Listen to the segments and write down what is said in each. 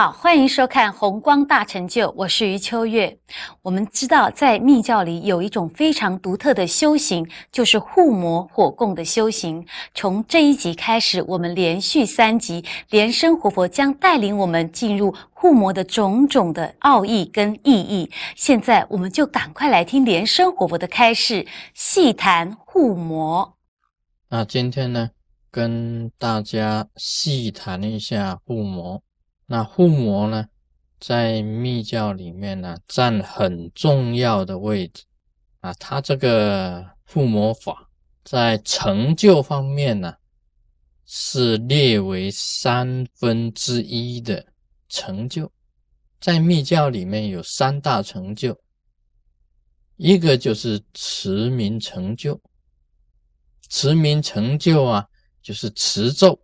好，欢迎收看《红光大成就》，我是余秋月。我们知道，在密教里有一种非常独特的修行，就是护摩火供的修行。从这一集开始，我们连续三集，莲生活佛将带领我们进入护摩的种种的奥义跟意义。现在，我们就赶快来听莲生活佛的开示，细谈护摩。那今天呢，跟大家细谈一下护摩。那护摩呢，在密教里面呢，占很重要的位置啊。它这个护摩法在成就方面呢，是列为三分之一的成就。在密教里面有三大成就，一个就是持名成就。持名成就啊，就是持咒。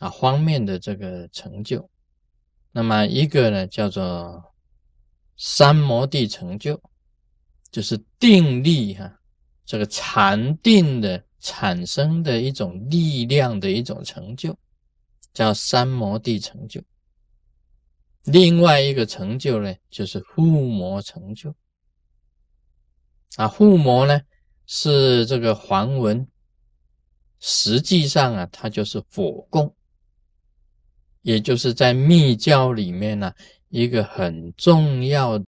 啊，方面的这个成就，那么一个呢叫做三摩地成就，就是定力哈，这个禅定的产生的一种力量的一种成就，叫三摩地成就。另外一个成就呢，就是护摩成就。啊，护摩呢是这个梵文，实际上啊，它就是火供。也就是在密教里面呢，一个很重要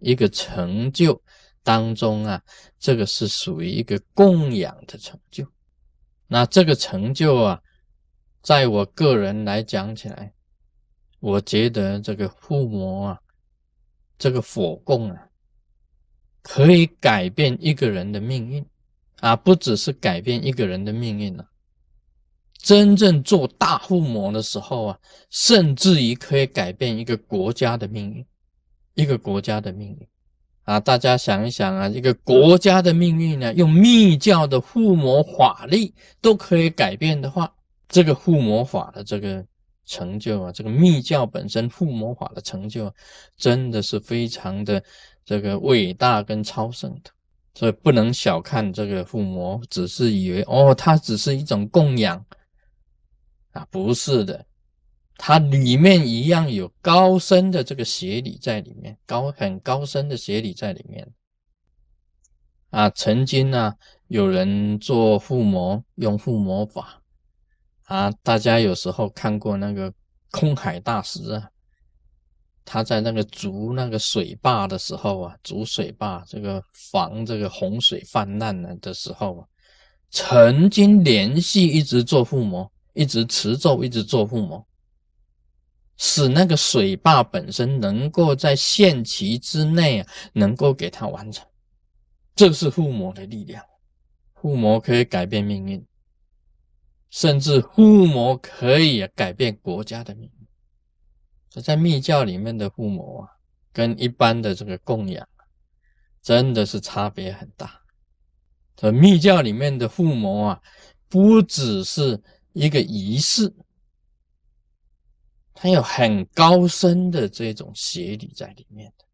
一个成就当中啊，这个是属于一个供养的成就。那这个成就啊，在我个人来讲起来，我觉得这个护摩啊，这个火供啊，可以改变一个人的命运啊，不只是改变一个人的命运了。真正做大护摩的时候啊，甚至于可以改变一个国家的命运，一个国家的命运啊！大家想一想啊，一个国家的命运呢，用密教的护摩法力都可以改变的话，这个护摩法的这个成就啊，这个密教本身护摩法的成就，啊真的是非常的这个伟大跟超胜的，所以不能小看这个护摩，只是以为哦，它只是一种供养。啊，不是的，它里面一样有高深的这个邪理在里面，高很高深的邪理在里面。啊，曾经呢，有人做附魔，用附魔法，啊，大家有时候看过那个空海大师啊，他在那个筑那个水坝的时候啊，筑水坝这个防这个洪水泛滥呢的时候啊，曾经连续一直做附魔。一直持咒，一直做护摩，使那个水坝本身能够在限期之内啊，能够给它完成。这是护摩的力量，护摩可以改变命运，甚至护摩可以改变国家的命运。在密教里面的护摩啊，跟一般的这个供养啊真的是差别很大。这密教里面的护摩啊，不只是。一个仪式，它有很高深的这种邪理在里面的。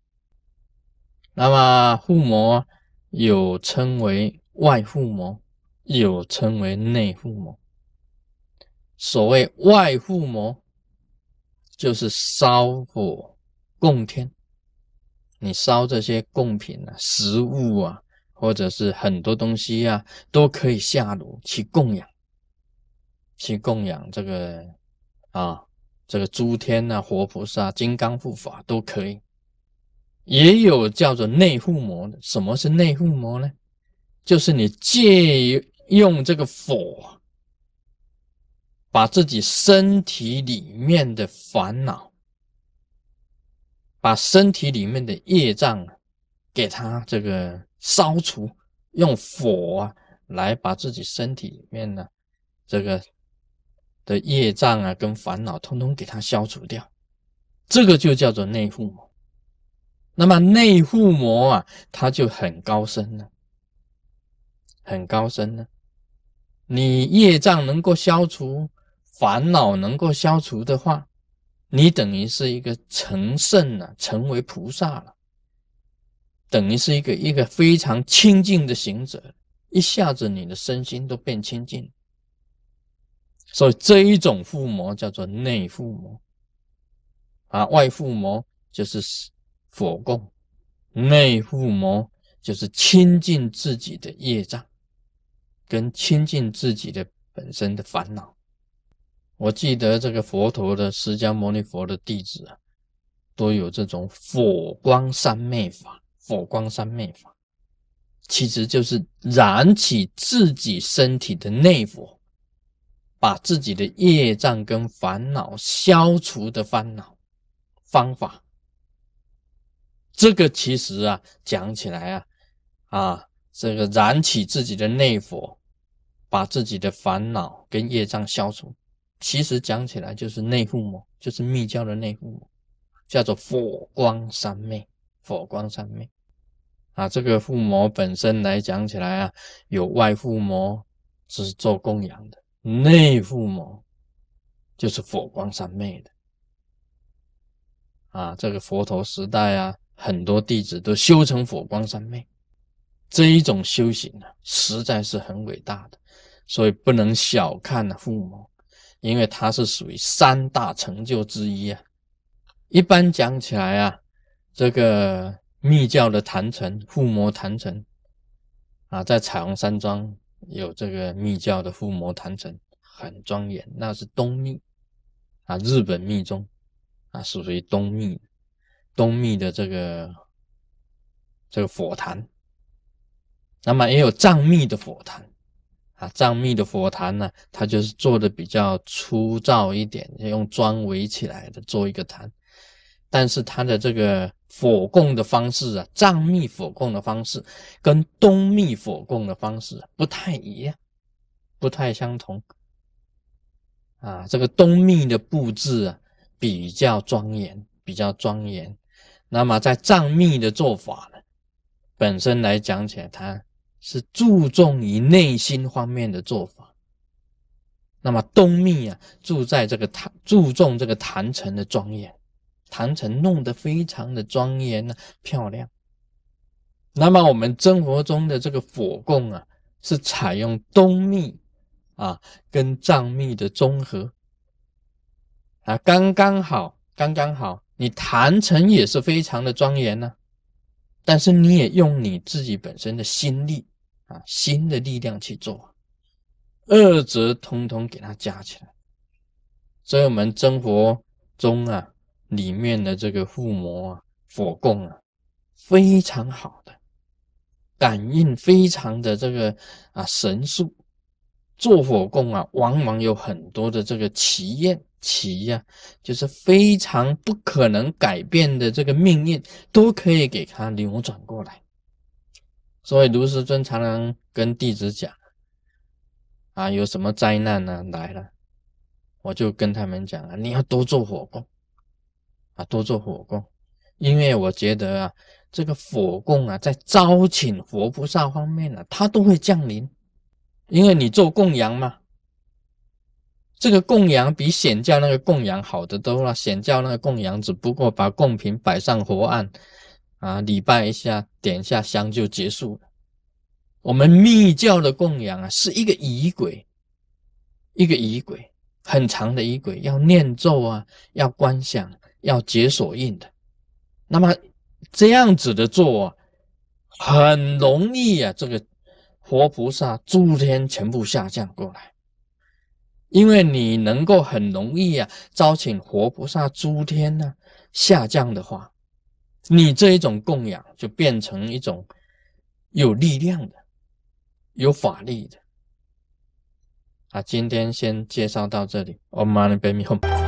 那么护摩有称为外护摩，有称为内护摩。所谓外护摩，就是烧火供天，你烧这些贡品啊、食物啊，或者是很多东西啊，都可以下炉去供养。去供养这个啊，这个诸天呐、活菩萨、金刚护法都可以。也有叫做内护魔的。什么是内护魔呢？就是你借用这个火，把自己身体里面的烦恼，把身体里面的业障给它这个烧除，用火啊来把自己身体里面呢这个。的业障啊，跟烦恼，通通给它消除掉，这个就叫做内护魔。那么内护魔啊，它就很高深了，很高深了。你业障能够消除，烦恼能够消除的话，你等于是一个成圣了，成为菩萨了，等于是一个一个非常清净的行者，一下子你的身心都变清净。所以这一种附魔叫做内附魔，啊，外附魔就是火供，内附魔就是亲近自己的业障，跟亲近自己的本身的烦恼。我记得这个佛陀的释迦牟尼佛的弟子啊，都有这种火光三昧法。火光三昧法，其实就是燃起自己身体的内火，把自己的业障跟烦恼消除的烦恼方法。这个其实啊，讲起来啊，啊，这个燃起自己的内火，把自己的烦恼跟业障消除。其实讲起来就是内护魔，就是密教的内护魔，叫做火光三昧。火光三昧啊，这个护魔本身来讲起来啊，有外护魔是做供养的，内附魔就是火光三昧的。啊，这个佛陀时代啊，很多弟子都修成火光三昧，这一种修行啊，实在是很伟大的，所以不能小看护魔。因为它是属于三大成就之一啊。一般讲起来啊，这个密教的坛城护魔坛城啊，在彩虹山庄有这个密教的护摩坛城，很庄严。那是东密啊，日本密宗啊，属于东密东密的这个这个佛坛。那么也有藏密的佛坛。啊，藏密的佛坛呢，它就是做的比较粗糙一点，用砖围起来的做一个坛。但是它的这个火供的方式啊，藏密火供的方式跟东密火供的方式不太一样，不太相同。啊，这个东密的布置啊比较庄严，比较庄严。那么在藏密的做法呢，本身来讲起来，它。是注重于内心方面的做法。那么东密啊，住在这个坛，注重这个坛城的庄严，坛城弄得非常的庄严呢，漂亮。那么我们真佛中的这个火供啊，是采用东密啊跟藏密的综合啊，刚刚好，刚刚好，你坛城也是非常的庄严呢。但是你也用你自己本身的心力啊，心的力量去做，二者通通给它加起来。所以，我们真佛中啊，里面的这个护摩啊、佛供啊，非常好的感应，非常的这个啊神速。做火供啊，往往有很多的这个奇验。奇呀，就是非常不可能改变的这个命运，都可以给他扭转过来。所以卢师尊常常跟弟子讲：啊，有什么灾难呢来了，我就跟他们讲啊，你要多做火供啊，多做火供，因为我觉得啊，这个火供啊，在招请佛菩萨方面呢，它都会降临，因为你做供养嘛。这个供养比显教那个供养好的多了。显教那个供养只不过把供品摆上佛案，啊，礼拜一下，点一下香就结束了。我们密教的供养啊，是一个仪轨，一个仪轨，很长的仪轨，要念咒啊，要观想，要解锁印的。那么这样子的做啊，很容易啊，这个活菩萨诸天全部下降过来。因为你能够很容易啊招请活菩萨诸天呢下降的话，你这一种供养就变成一种有力量的、有法力的。啊，今天先介绍到这里，Om Mani Padme Hum。